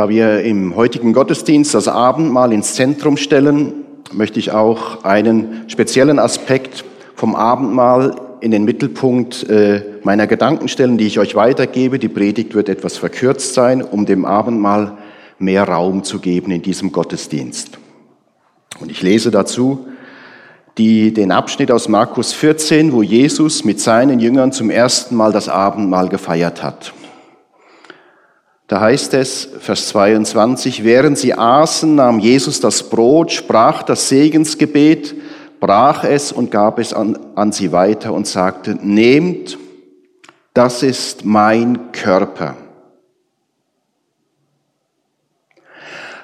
Da wir im heutigen Gottesdienst das Abendmahl ins Zentrum stellen, möchte ich auch einen speziellen Aspekt vom Abendmahl in den Mittelpunkt äh, meiner Gedanken stellen, die ich euch weitergebe. Die Predigt wird etwas verkürzt sein, um dem Abendmahl mehr Raum zu geben in diesem Gottesdienst. Und ich lese dazu die, den Abschnitt aus Markus 14, wo Jesus mit seinen Jüngern zum ersten Mal das Abendmahl gefeiert hat. Da heißt es, Vers 22, während sie aßen, nahm Jesus das Brot, sprach das Segensgebet, brach es und gab es an, an sie weiter und sagte, nehmt, das ist mein Körper.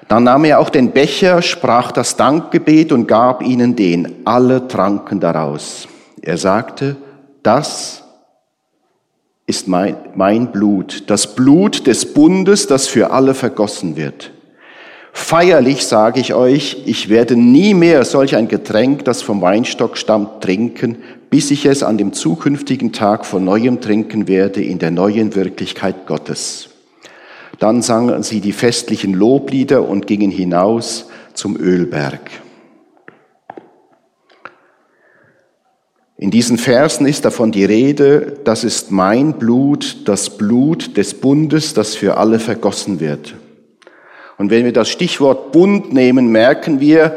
Dann nahm er auch den Becher, sprach das Dankgebet und gab ihnen den. Alle tranken daraus. Er sagte, das ist mein, mein Blut, das Blut des Bundes, das für alle vergossen wird. Feierlich sage ich euch, ich werde nie mehr solch ein Getränk, das vom Weinstock stammt, trinken, bis ich es an dem zukünftigen Tag von neuem trinken werde in der neuen Wirklichkeit Gottes. Dann sangen sie die festlichen Loblieder und gingen hinaus zum Ölberg. In diesen Versen ist davon die Rede, das ist mein Blut, das Blut des Bundes, das für alle vergossen wird. Und wenn wir das Stichwort Bund nehmen, merken wir,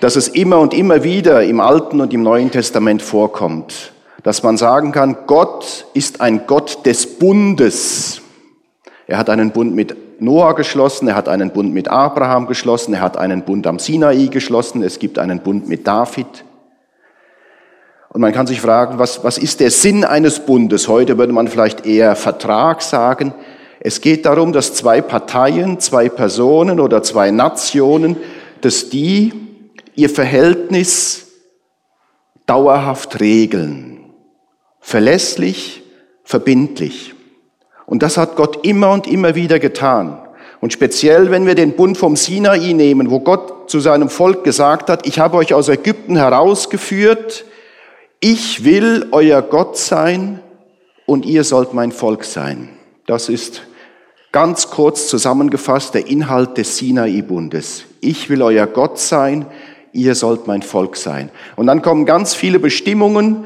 dass es immer und immer wieder im Alten und im Neuen Testament vorkommt, dass man sagen kann, Gott ist ein Gott des Bundes. Er hat einen Bund mit Noah geschlossen, er hat einen Bund mit Abraham geschlossen, er hat einen Bund am Sinai geschlossen, es gibt einen Bund mit David. Und man kann sich fragen, was, was ist der Sinn eines Bundes? Heute würde man vielleicht eher Vertrag sagen. Es geht darum, dass zwei Parteien, zwei Personen oder zwei Nationen, dass die ihr Verhältnis dauerhaft regeln. Verlässlich, verbindlich. Und das hat Gott immer und immer wieder getan. Und speziell, wenn wir den Bund vom Sinai nehmen, wo Gott zu seinem Volk gesagt hat, ich habe euch aus Ägypten herausgeführt, ich will euer Gott sein und ihr sollt mein Volk sein. Das ist ganz kurz zusammengefasst der Inhalt des Sinai-Bundes. Ich will euer Gott sein, ihr sollt mein Volk sein. Und dann kommen ganz viele Bestimmungen,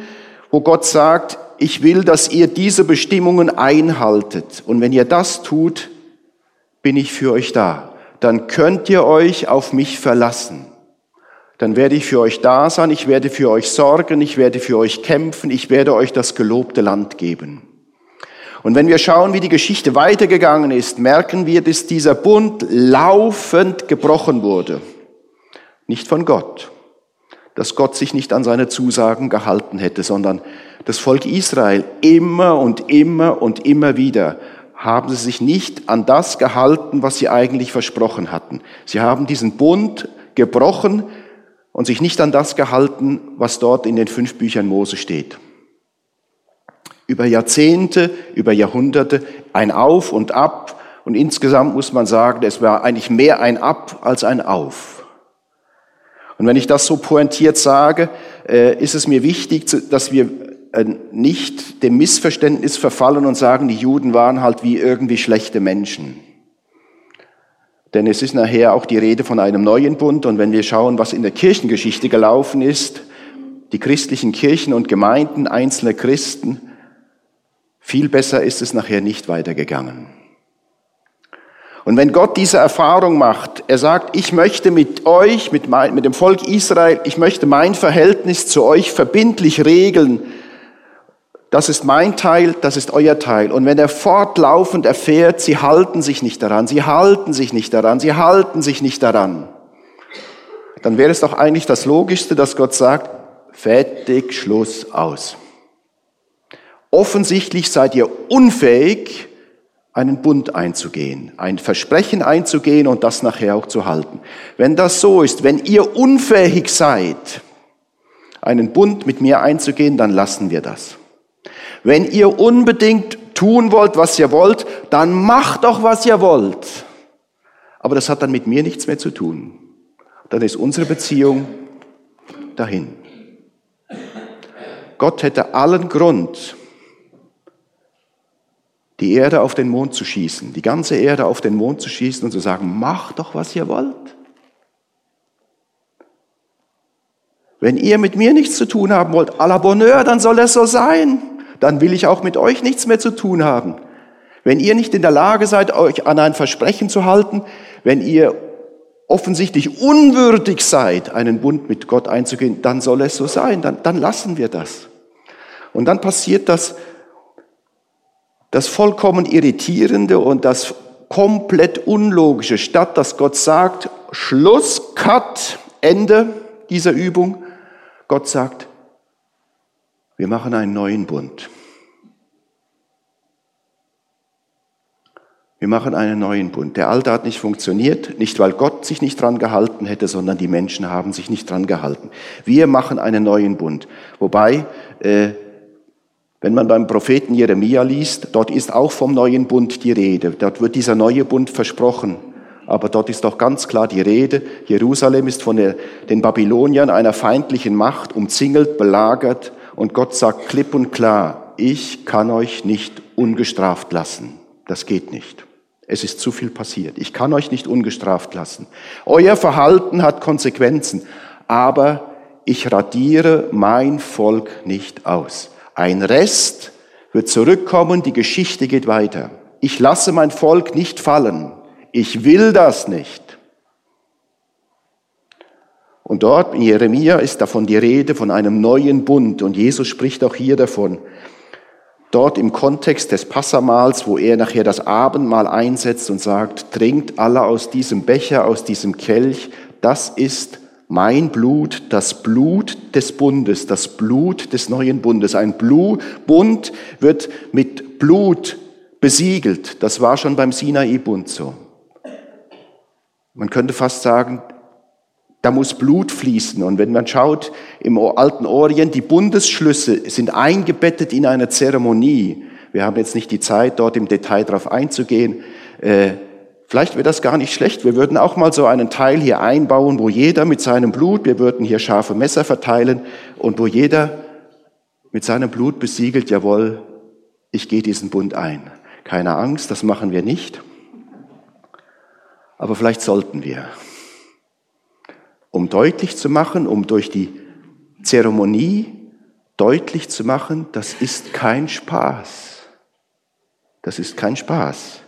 wo Gott sagt, ich will, dass ihr diese Bestimmungen einhaltet. Und wenn ihr das tut, bin ich für euch da. Dann könnt ihr euch auf mich verlassen dann werde ich für euch da sein, ich werde für euch sorgen, ich werde für euch kämpfen, ich werde euch das gelobte Land geben. Und wenn wir schauen, wie die Geschichte weitergegangen ist, merken wir, dass dieser Bund laufend gebrochen wurde. Nicht von Gott, dass Gott sich nicht an seine Zusagen gehalten hätte, sondern das Volk Israel immer und immer und immer wieder haben sie sich nicht an das gehalten, was sie eigentlich versprochen hatten. Sie haben diesen Bund gebrochen, und sich nicht an das gehalten, was dort in den fünf Büchern Mose steht. Über Jahrzehnte, über Jahrhunderte ein Auf und Ab und insgesamt muss man sagen, es war eigentlich mehr ein Ab als ein Auf. Und wenn ich das so pointiert sage, äh, ist es mir wichtig, dass wir äh, nicht dem Missverständnis verfallen und sagen, die Juden waren halt wie irgendwie schlechte Menschen. Denn es ist nachher auch die Rede von einem neuen Bund. Und wenn wir schauen, was in der Kirchengeschichte gelaufen ist, die christlichen Kirchen und Gemeinden einzelne Christen, viel besser ist es nachher nicht weitergegangen. Und wenn Gott diese Erfahrung macht, er sagt, ich möchte mit euch, mit, mein, mit dem Volk Israel, ich möchte mein Verhältnis zu euch verbindlich regeln, das ist mein Teil, das ist euer Teil. Und wenn er fortlaufend erfährt, sie halten sich nicht daran, sie halten sich nicht daran, sie halten sich nicht daran, dann wäre es doch eigentlich das Logischste, dass Gott sagt, fertig, Schluss, aus. Offensichtlich seid ihr unfähig, einen Bund einzugehen, ein Versprechen einzugehen und das nachher auch zu halten. Wenn das so ist, wenn ihr unfähig seid, einen Bund mit mir einzugehen, dann lassen wir das. Wenn ihr unbedingt tun wollt, was ihr wollt, dann macht doch, was ihr wollt. Aber das hat dann mit mir nichts mehr zu tun. Dann ist unsere Beziehung dahin. Gott hätte allen Grund, die Erde auf den Mond zu schießen, die ganze Erde auf den Mond zu schießen und zu sagen, macht doch, was ihr wollt. Wenn ihr mit mir nichts zu tun haben wollt, à la Bonheur, dann soll es so sein. Dann will ich auch mit euch nichts mehr zu tun haben. Wenn ihr nicht in der Lage seid, euch an ein Versprechen zu halten, wenn ihr offensichtlich unwürdig seid, einen Bund mit Gott einzugehen, dann soll es so sein, dann, dann lassen wir das. Und dann passiert das, das vollkommen irritierende und das komplett unlogische, statt dass Gott sagt, Schluss, Cut, Ende dieser Übung, Gott sagt, wir machen einen neuen Bund. Wir machen einen neuen Bund. Der alte hat nicht funktioniert, nicht weil Gott sich nicht dran gehalten hätte, sondern die Menschen haben sich nicht dran gehalten. Wir machen einen neuen Bund. Wobei, äh, wenn man beim Propheten Jeremia liest, dort ist auch vom neuen Bund die Rede. Dort wird dieser neue Bund versprochen. Aber dort ist doch ganz klar die Rede, Jerusalem ist von der, den Babyloniern, einer feindlichen Macht, umzingelt, belagert. Und Gott sagt klipp und klar, ich kann euch nicht ungestraft lassen. Das geht nicht. Es ist zu viel passiert. Ich kann euch nicht ungestraft lassen. Euer Verhalten hat Konsequenzen, aber ich radiere mein Volk nicht aus. Ein Rest wird zurückkommen, die Geschichte geht weiter. Ich lasse mein Volk nicht fallen. Ich will das nicht. Und dort in Jeremia ist davon die Rede von einem neuen Bund und Jesus spricht auch hier davon. Dort im Kontext des Passamals, wo er nachher das Abendmahl einsetzt und sagt, trinkt alle aus diesem Becher, aus diesem Kelch, das ist mein Blut, das Blut des Bundes, das Blut des neuen Bundes. Ein Bund wird mit Blut besiegelt. Das war schon beim Sinai-Bund so. Man könnte fast sagen, da muss Blut fließen. Und wenn man schaut, im alten Orient, die Bundesschlüsse sind eingebettet in eine Zeremonie. Wir haben jetzt nicht die Zeit, dort im Detail darauf einzugehen. Äh, vielleicht wäre das gar nicht schlecht. Wir würden auch mal so einen Teil hier einbauen, wo jeder mit seinem Blut, wir würden hier scharfe Messer verteilen und wo jeder mit seinem Blut besiegelt, jawohl, ich gehe diesen Bund ein. Keine Angst, das machen wir nicht aber vielleicht sollten wir, um deutlich zu machen, um durch die Zeremonie deutlich zu machen, das ist kein Spaß. Das ist kein Spaß.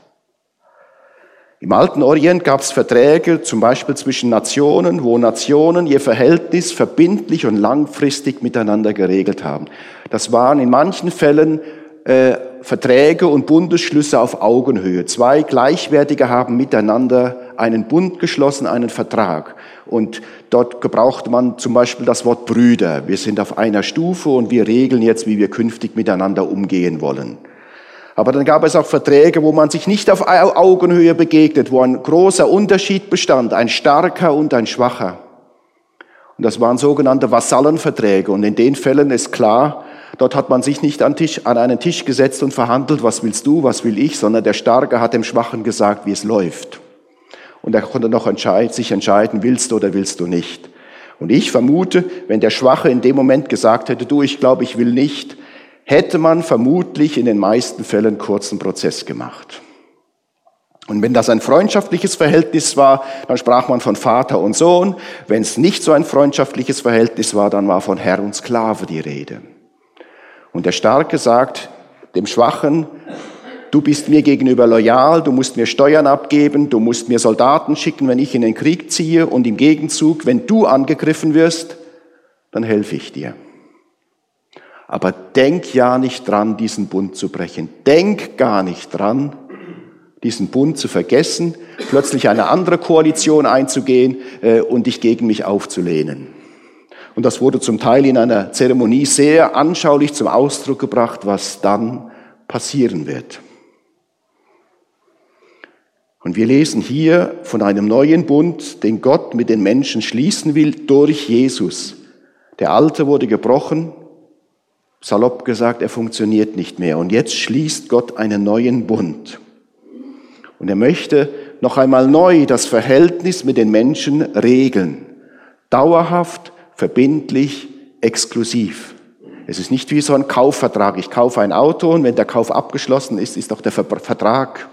Im alten Orient gab es Verträge, zum Beispiel zwischen Nationen, wo Nationen ihr Verhältnis verbindlich und langfristig miteinander geregelt haben. Das waren in manchen Fällen äh, Verträge und Bundesschlüsse auf Augenhöhe. Zwei Gleichwertige haben miteinander einen Bund geschlossen, einen Vertrag. Und dort gebraucht man zum Beispiel das Wort Brüder. Wir sind auf einer Stufe und wir regeln jetzt, wie wir künftig miteinander umgehen wollen. Aber dann gab es auch Verträge, wo man sich nicht auf Augenhöhe begegnet, wo ein großer Unterschied bestand, ein starker und ein schwacher. Und das waren sogenannte Vasallenverträge. Und in den Fällen ist klar, Dort hat man sich nicht an, Tisch, an einen Tisch gesetzt und verhandelt, was willst du, was will ich, sondern der Starke hat dem Schwachen gesagt, wie es läuft. Und er konnte noch entscheid, sich entscheiden, willst du oder willst du nicht. Und ich vermute, wenn der Schwache in dem Moment gesagt hätte, du, ich glaube, ich will nicht, hätte man vermutlich in den meisten Fällen kurzen Prozess gemacht. Und wenn das ein freundschaftliches Verhältnis war, dann sprach man von Vater und Sohn. Wenn es nicht so ein freundschaftliches Verhältnis war, dann war von Herr und Sklave die Rede. Und der Starke sagt dem Schwachen, du bist mir gegenüber loyal, du musst mir Steuern abgeben, du musst mir Soldaten schicken, wenn ich in den Krieg ziehe und im Gegenzug, wenn du angegriffen wirst, dann helfe ich dir. Aber denk ja nicht dran, diesen Bund zu brechen. Denk gar nicht dran, diesen Bund zu vergessen, plötzlich eine andere Koalition einzugehen äh, und dich gegen mich aufzulehnen. Und das wurde zum Teil in einer Zeremonie sehr anschaulich zum Ausdruck gebracht, was dann passieren wird. Und wir lesen hier von einem neuen Bund, den Gott mit den Menschen schließen will durch Jesus. Der alte wurde gebrochen, salopp gesagt, er funktioniert nicht mehr. Und jetzt schließt Gott einen neuen Bund. Und er möchte noch einmal neu das Verhältnis mit den Menschen regeln. Dauerhaft, verbindlich, exklusiv. Es ist nicht wie so ein Kaufvertrag. Ich kaufe ein Auto und wenn der Kauf abgeschlossen ist, ist auch der Vertrag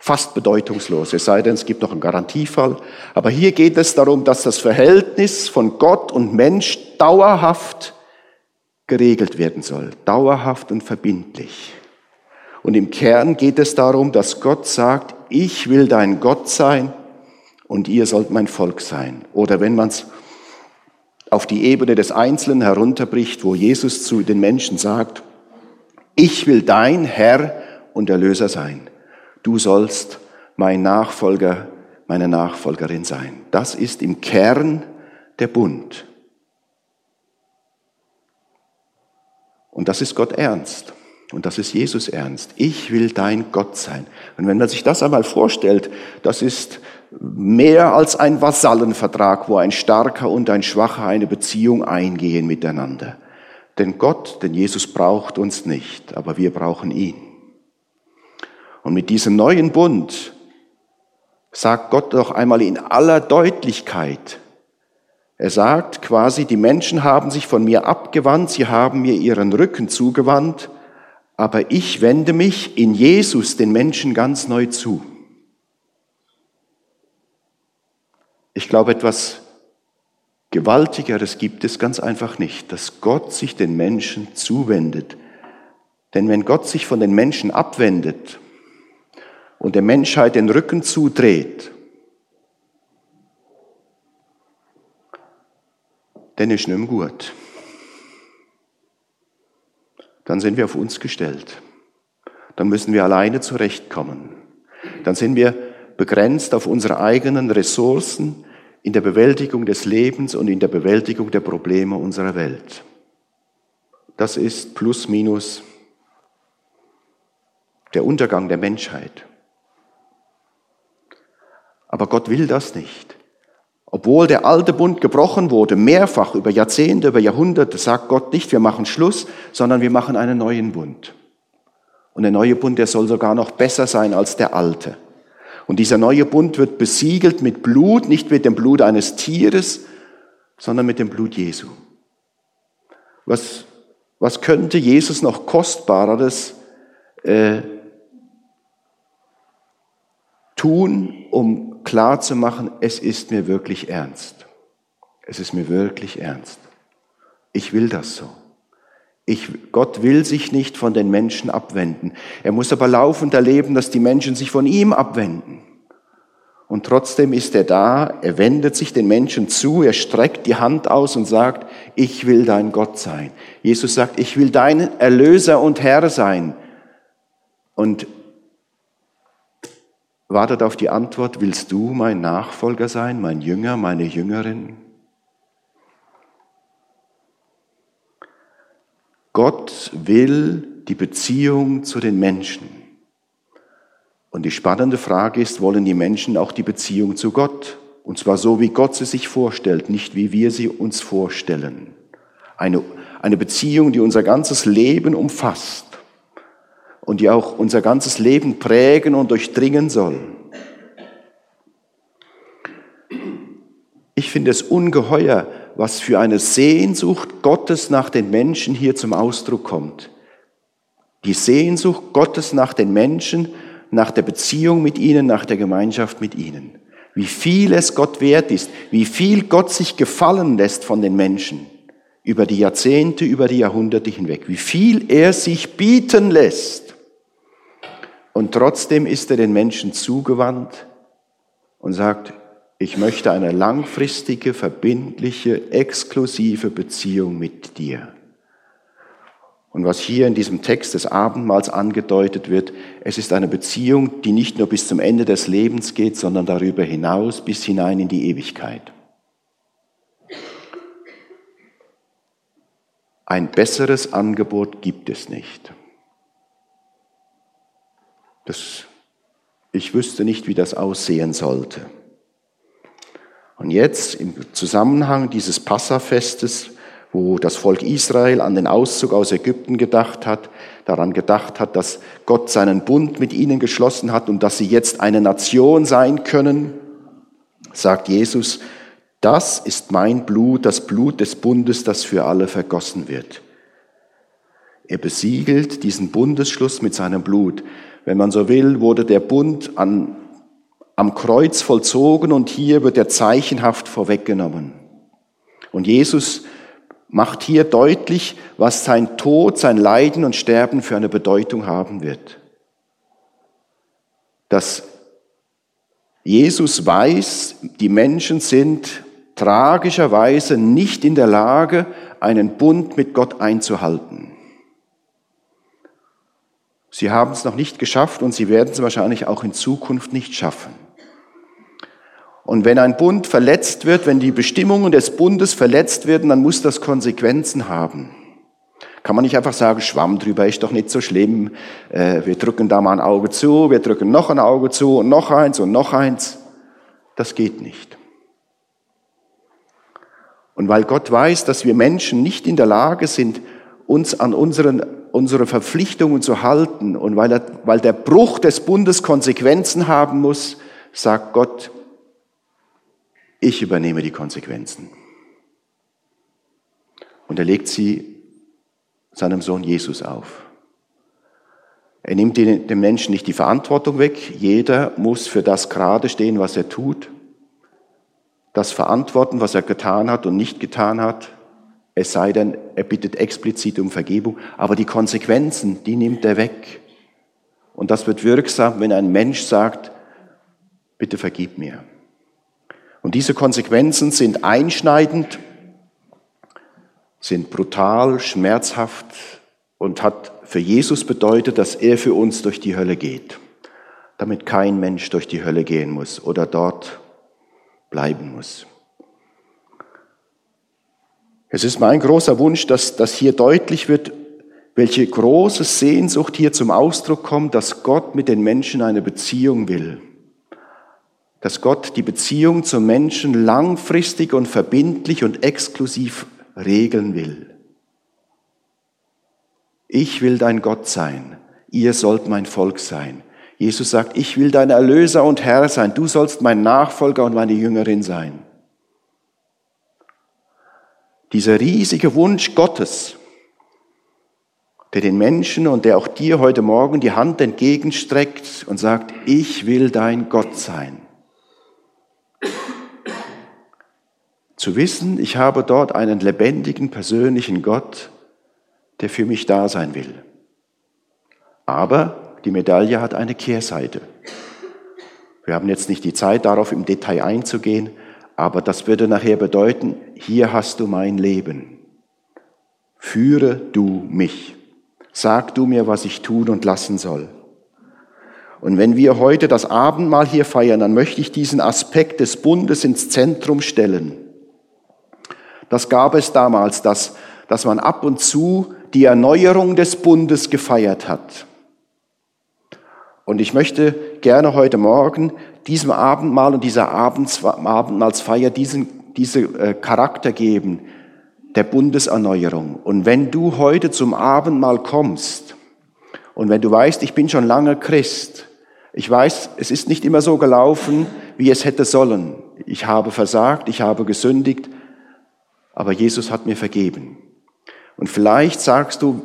fast bedeutungslos. Es sei denn, es gibt noch einen Garantiefall. Aber hier geht es darum, dass das Verhältnis von Gott und Mensch dauerhaft geregelt werden soll. Dauerhaft und verbindlich. Und im Kern geht es darum, dass Gott sagt, ich will dein Gott sein und ihr sollt mein Volk sein. Oder wenn man es auf die Ebene des Einzelnen herunterbricht, wo Jesus zu den Menschen sagt, ich will dein Herr und Erlöser sein. Du sollst mein Nachfolger, meine Nachfolgerin sein. Das ist im Kern der Bund. Und das ist Gott ernst. Und das ist Jesus ernst. Ich will dein Gott sein. Und wenn man sich das einmal vorstellt, das ist mehr als ein Vasallenvertrag, wo ein Starker und ein Schwacher eine Beziehung eingehen miteinander. Denn Gott, denn Jesus braucht uns nicht, aber wir brauchen ihn. Und mit diesem neuen Bund sagt Gott doch einmal in aller Deutlichkeit, er sagt quasi, die Menschen haben sich von mir abgewandt, sie haben mir ihren Rücken zugewandt, aber ich wende mich in Jesus den Menschen ganz neu zu. Ich glaube, etwas Gewaltigeres gibt es ganz einfach nicht, dass Gott sich den Menschen zuwendet. Denn wenn Gott sich von den Menschen abwendet und der Menschheit den Rücken zudreht, dann ist nicht gut. Dann sind wir auf uns gestellt. Dann müssen wir alleine zurechtkommen. Dann sind wir begrenzt auf unsere eigenen Ressourcen, in der Bewältigung des Lebens und in der Bewältigung der Probleme unserer Welt. Das ist plus minus der Untergang der Menschheit. Aber Gott will das nicht. Obwohl der alte Bund gebrochen wurde, mehrfach über Jahrzehnte, über Jahrhunderte, sagt Gott nicht, wir machen Schluss, sondern wir machen einen neuen Bund. Und der neue Bund, der soll sogar noch besser sein als der alte. Und dieser neue Bund wird besiegelt mit Blut, nicht mit dem Blut eines Tieres, sondern mit dem Blut Jesu. Was, was könnte Jesus noch kostbareres äh, tun, um klarzumachen, es ist mir wirklich ernst. Es ist mir wirklich ernst. Ich will das so. Ich, Gott will sich nicht von den Menschen abwenden. Er muss aber laufend erleben, dass die Menschen sich von ihm abwenden. Und trotzdem ist er da, er wendet sich den Menschen zu, er streckt die Hand aus und sagt, ich will dein Gott sein. Jesus sagt, ich will dein Erlöser und Herr sein. Und wartet auf die Antwort, willst du mein Nachfolger sein, mein Jünger, meine Jüngerin? Gott will die Beziehung zu den Menschen. Und die spannende Frage ist, wollen die Menschen auch die Beziehung zu Gott? Und zwar so, wie Gott sie sich vorstellt, nicht wie wir sie uns vorstellen. Eine, eine Beziehung, die unser ganzes Leben umfasst und die auch unser ganzes Leben prägen und durchdringen soll. Ich finde es ungeheuer, was für eine Sehnsucht Gottes nach den Menschen hier zum Ausdruck kommt. Die Sehnsucht Gottes nach den Menschen, nach der Beziehung mit ihnen, nach der Gemeinschaft mit ihnen. Wie viel es Gott wert ist, wie viel Gott sich gefallen lässt von den Menschen über die Jahrzehnte, über die Jahrhunderte hinweg, wie viel er sich bieten lässt. Und trotzdem ist er den Menschen zugewandt und sagt, ich möchte eine langfristige, verbindliche, exklusive Beziehung mit dir. Und was hier in diesem Text des Abendmahls angedeutet wird, es ist eine Beziehung, die nicht nur bis zum Ende des Lebens geht, sondern darüber hinaus bis hinein in die Ewigkeit. Ein besseres Angebot gibt es nicht. Das, ich wüsste nicht, wie das aussehen sollte. Und jetzt im Zusammenhang dieses Passafestes, wo das Volk Israel an den Auszug aus Ägypten gedacht hat, daran gedacht hat, dass Gott seinen Bund mit ihnen geschlossen hat und dass sie jetzt eine Nation sein können, sagt Jesus, das ist mein Blut, das Blut des Bundes, das für alle vergossen wird. Er besiegelt diesen Bundesschluss mit seinem Blut. Wenn man so will, wurde der Bund an, am Kreuz vollzogen und hier wird er zeichenhaft vorweggenommen. Und Jesus macht hier deutlich, was sein Tod, sein Leiden und Sterben für eine Bedeutung haben wird. Dass Jesus weiß, die Menschen sind tragischerweise nicht in der Lage, einen Bund mit Gott einzuhalten. Sie haben es noch nicht geschafft und sie werden es wahrscheinlich auch in Zukunft nicht schaffen. Und wenn ein Bund verletzt wird, wenn die Bestimmungen des Bundes verletzt werden, dann muss das Konsequenzen haben. Kann man nicht einfach sagen, Schwamm drüber ist doch nicht so schlimm. Äh, wir drücken da mal ein Auge zu, wir drücken noch ein Auge zu und noch eins und noch eins. Das geht nicht. Und weil Gott weiß, dass wir Menschen nicht in der Lage sind, uns an unseren, unsere Verpflichtungen zu halten und weil, er, weil der Bruch des Bundes Konsequenzen haben muss, sagt Gott, ich übernehme die Konsequenzen. Und er legt sie seinem Sohn Jesus auf. Er nimmt dem Menschen nicht die Verantwortung weg. Jeder muss für das gerade stehen, was er tut. Das verantworten, was er getan hat und nicht getan hat. Es sei denn, er bittet explizit um Vergebung. Aber die Konsequenzen, die nimmt er weg. Und das wird wirksam, wenn ein Mensch sagt, bitte vergib mir. Und diese Konsequenzen sind einschneidend sind brutal, schmerzhaft und hat für Jesus bedeutet, dass er für uns durch die Hölle geht, damit kein Mensch durch die Hölle gehen muss oder dort bleiben muss. Es ist mein großer Wunsch, dass, dass hier deutlich wird, welche große Sehnsucht hier zum Ausdruck kommt, dass Gott mit den Menschen eine Beziehung will. Dass Gott die Beziehung zum Menschen langfristig und verbindlich und exklusiv regeln will. Ich will dein Gott sein, ihr sollt mein Volk sein. Jesus sagt, ich will dein Erlöser und Herr sein, du sollst mein Nachfolger und meine Jüngerin sein. Dieser riesige Wunsch Gottes, der den Menschen und der auch dir heute Morgen die Hand entgegenstreckt und sagt, ich will dein Gott sein. Zu wissen, ich habe dort einen lebendigen, persönlichen Gott, der für mich da sein will. Aber die Medaille hat eine Kehrseite. Wir haben jetzt nicht die Zeit, darauf im Detail einzugehen, aber das würde nachher bedeuten, hier hast du mein Leben. Führe du mich. Sag du mir, was ich tun und lassen soll. Und wenn wir heute das Abendmahl hier feiern, dann möchte ich diesen Aspekt des Bundes ins Zentrum stellen. Das gab es damals, dass, dass man ab und zu die Erneuerung des Bundes gefeiert hat. Und ich möchte gerne heute Morgen diesem Abendmahl und dieser Abendmahlsfeier diesen, diesen äh, Charakter geben, der Bundeserneuerung. Und wenn du heute zum Abendmahl kommst und wenn du weißt, ich bin schon lange Christ, ich weiß, es ist nicht immer so gelaufen, wie es hätte sollen. Ich habe versagt, ich habe gesündigt, aber Jesus hat mir vergeben. Und vielleicht sagst du,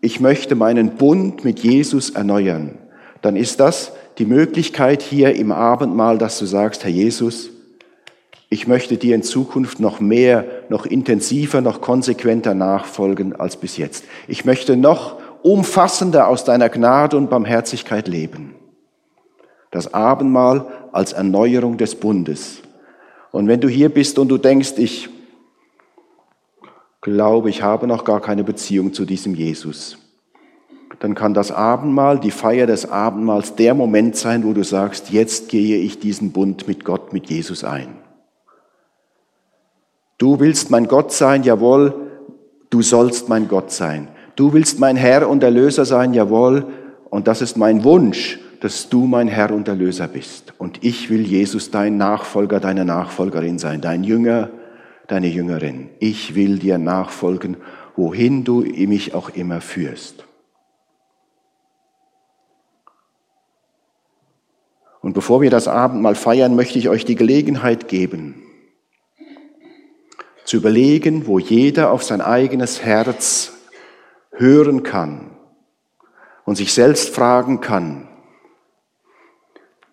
ich möchte meinen Bund mit Jesus erneuern. Dann ist das die Möglichkeit hier im Abendmahl, dass du sagst, Herr Jesus, ich möchte dir in Zukunft noch mehr, noch intensiver, noch konsequenter nachfolgen als bis jetzt. Ich möchte noch umfassender aus deiner Gnade und Barmherzigkeit leben. Das Abendmahl als Erneuerung des Bundes. Und wenn du hier bist und du denkst, ich glaube, ich habe noch gar keine Beziehung zu diesem Jesus, dann kann das Abendmahl, die Feier des Abendmahls der Moment sein, wo du sagst, jetzt gehe ich diesen Bund mit Gott, mit Jesus ein. Du willst mein Gott sein, jawohl, du sollst mein Gott sein. Du willst mein Herr und Erlöser sein, jawohl, und das ist mein Wunsch, dass du mein Herr und Erlöser bist. Und ich will Jesus dein Nachfolger, deine Nachfolgerin sein, dein Jünger, deine Jüngerin. Ich will dir nachfolgen, wohin du mich auch immer führst. Und bevor wir das Abendmahl feiern, möchte ich euch die Gelegenheit geben, zu überlegen, wo jeder auf sein eigenes Herz hören kann und sich selbst fragen kann,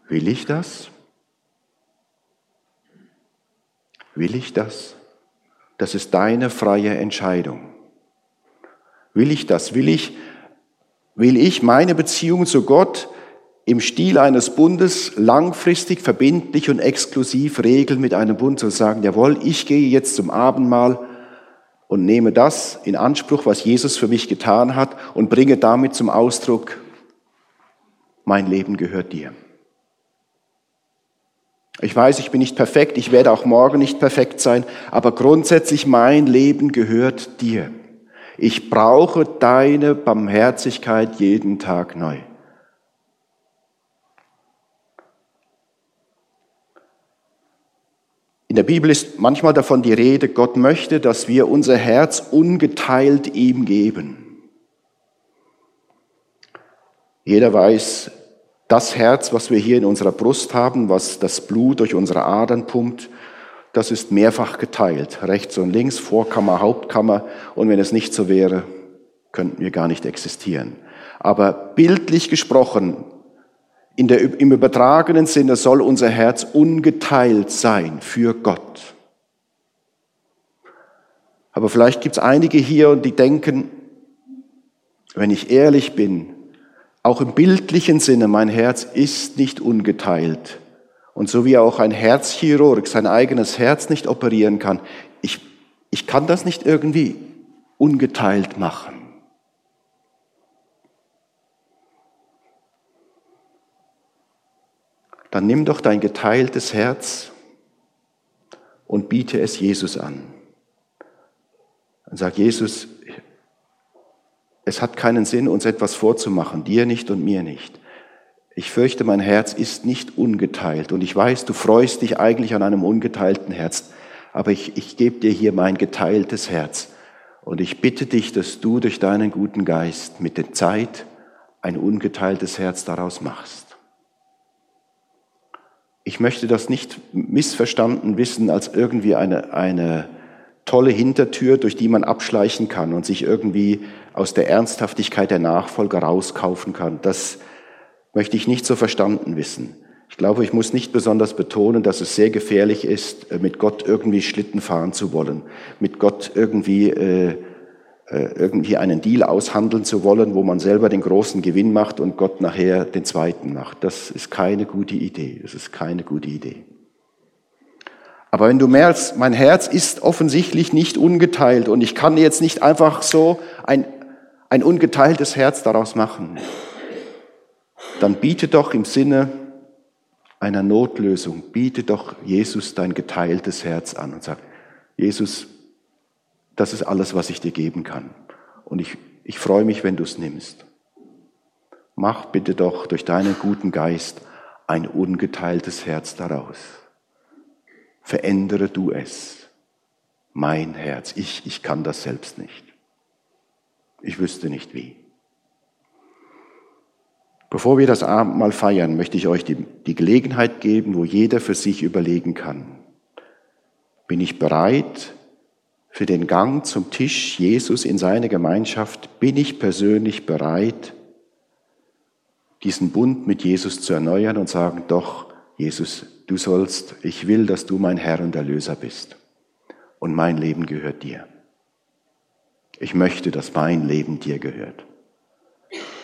will ich das? Will ich das? Das ist deine freie Entscheidung. Will ich das? Will ich, will ich meine Beziehung zu Gott im Stil eines Bundes langfristig, verbindlich und exklusiv regeln mit einem Bund, zu sagen, jawohl, ich gehe jetzt zum Abendmahl und nehme das in Anspruch, was Jesus für mich getan hat und bringe damit zum Ausdruck, mein Leben gehört dir. Ich weiß, ich bin nicht perfekt, ich werde auch morgen nicht perfekt sein, aber grundsätzlich mein Leben gehört dir. Ich brauche deine Barmherzigkeit jeden Tag neu. In der Bibel ist manchmal davon die Rede, Gott möchte, dass wir unser Herz ungeteilt ihm geben. Jeder weiß, das Herz, was wir hier in unserer Brust haben, was das Blut durch unsere Adern pumpt, das ist mehrfach geteilt, rechts und links, Vorkammer, Hauptkammer. Und wenn es nicht so wäre, könnten wir gar nicht existieren. Aber bildlich gesprochen in der, Im übertragenen Sinne soll unser Herz ungeteilt sein für Gott. Aber vielleicht gibt es einige hier, die denken, wenn ich ehrlich bin, auch im bildlichen Sinne, mein Herz ist nicht ungeteilt. Und so wie auch ein Herzchirurg sein eigenes Herz nicht operieren kann, ich, ich kann das nicht irgendwie ungeteilt machen. dann nimm doch dein geteiltes Herz und biete es Jesus an. Und sag Jesus, es hat keinen Sinn, uns etwas vorzumachen, dir nicht und mir nicht. Ich fürchte, mein Herz ist nicht ungeteilt und ich weiß, du freust dich eigentlich an einem ungeteilten Herz, aber ich, ich gebe dir hier mein geteiltes Herz und ich bitte dich, dass du durch deinen guten Geist mit der Zeit ein ungeteiltes Herz daraus machst. Ich möchte das nicht missverstanden wissen als irgendwie eine, eine tolle Hintertür, durch die man abschleichen kann und sich irgendwie aus der Ernsthaftigkeit der Nachfolger rauskaufen kann. Das möchte ich nicht so verstanden wissen. Ich glaube, ich muss nicht besonders betonen, dass es sehr gefährlich ist, mit Gott irgendwie Schlitten fahren zu wollen, mit Gott irgendwie äh, äh, irgendwie einen Deal aushandeln zu wollen, wo man selber den großen Gewinn macht und Gott nachher den zweiten macht. Das ist keine gute Idee. Das ist keine gute Idee. Aber wenn du merkst, mein Herz ist offensichtlich nicht ungeteilt und ich kann jetzt nicht einfach so ein, ein ungeteiltes Herz daraus machen, dann biete doch im Sinne einer Notlösung, biete doch Jesus dein geteiltes Herz an und sag, Jesus, das ist alles, was ich dir geben kann. Und ich, ich freue mich, wenn du es nimmst. Mach bitte doch durch deinen guten Geist ein ungeteiltes Herz daraus. Verändere du es. Mein Herz. Ich, ich kann das selbst nicht. Ich wüsste nicht wie. Bevor wir das Abendmahl feiern, möchte ich euch die, die Gelegenheit geben, wo jeder für sich überlegen kann. Bin ich bereit, für den Gang zum Tisch Jesus in seine Gemeinschaft bin ich persönlich bereit, diesen Bund mit Jesus zu erneuern und sagen, doch, Jesus, du sollst, ich will, dass du mein Herr und Erlöser bist. Und mein Leben gehört dir. Ich möchte, dass mein Leben dir gehört.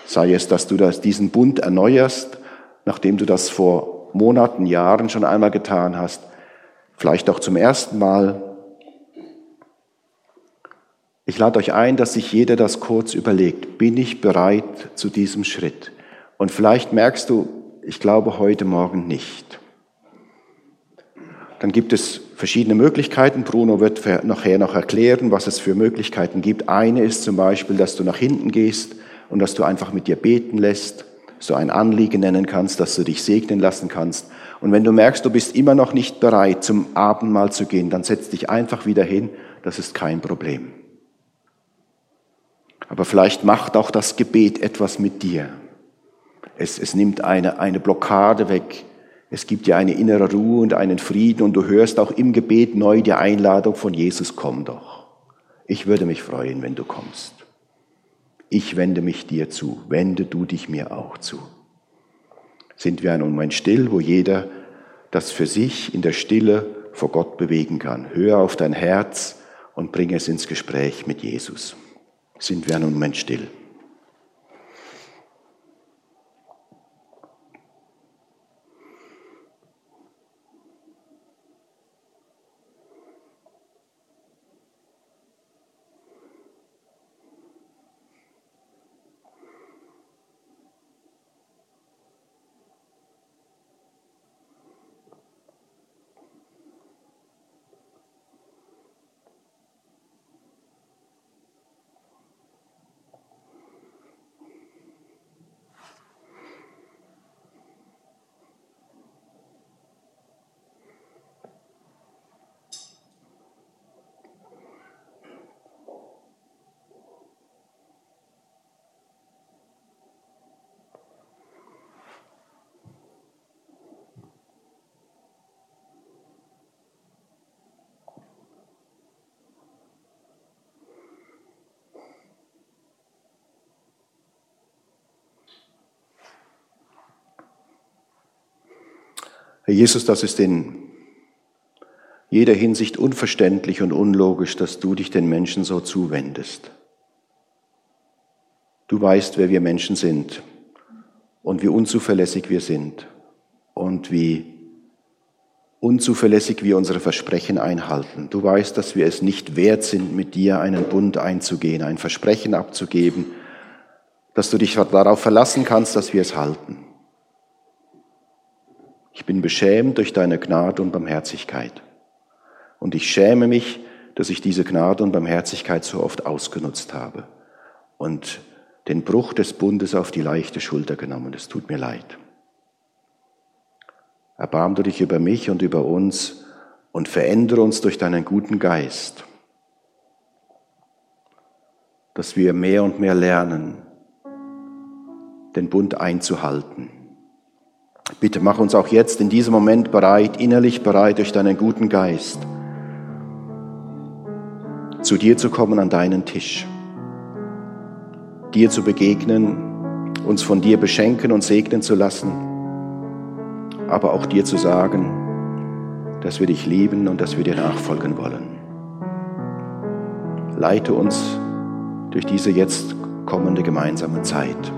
Sei es, dass du das, diesen Bund erneuerst, nachdem du das vor Monaten, Jahren schon einmal getan hast, vielleicht auch zum ersten Mal ich lade euch ein, dass sich jeder das kurz überlegt. Bin ich bereit zu diesem Schritt? Und vielleicht merkst du, ich glaube heute Morgen nicht. Dann gibt es verschiedene Möglichkeiten. Bruno wird nachher noch erklären, was es für Möglichkeiten gibt. Eine ist zum Beispiel, dass du nach hinten gehst und dass du einfach mit dir beten lässt, so ein Anliegen nennen kannst, dass du dich segnen lassen kannst. Und wenn du merkst, du bist immer noch nicht bereit, zum Abendmahl zu gehen, dann setz dich einfach wieder hin. Das ist kein Problem. Aber vielleicht macht auch das Gebet etwas mit dir. Es, es nimmt eine, eine Blockade weg. Es gibt dir eine innere Ruhe und einen Frieden und du hörst auch im Gebet neu die Einladung von Jesus, komm doch. Ich würde mich freuen, wenn du kommst. ich wende mich dir zu, wende du dich mir auch zu. Sind wir ein Moment still, wo jeder das für sich in der Stille vor Gott bewegen kann. Hör auf dein Herz und bring es ins Gespräch mit Jesus. Sind wir einen Moment still. Herr Jesus, das ist in jeder Hinsicht unverständlich und unlogisch, dass du dich den Menschen so zuwendest. Du weißt, wer wir Menschen sind und wie unzuverlässig wir sind und wie unzuverlässig wir unsere Versprechen einhalten. Du weißt, dass wir es nicht wert sind, mit dir einen Bund einzugehen, ein Versprechen abzugeben, dass du dich darauf verlassen kannst, dass wir es halten. Ich bin beschämt durch deine Gnade und Barmherzigkeit. Und ich schäme mich, dass ich diese Gnade und Barmherzigkeit so oft ausgenutzt habe und den Bruch des Bundes auf die leichte Schulter genommen. Es tut mir leid. Erbarm du dich über mich und über uns und verändere uns durch deinen guten Geist, dass wir mehr und mehr lernen, den Bund einzuhalten Bitte mach uns auch jetzt in diesem Moment bereit, innerlich bereit durch deinen guten Geist, zu dir zu kommen an deinen Tisch, dir zu begegnen, uns von dir beschenken und segnen zu lassen, aber auch dir zu sagen, dass wir dich lieben und dass wir dir nachfolgen wollen. Leite uns durch diese jetzt kommende gemeinsame Zeit.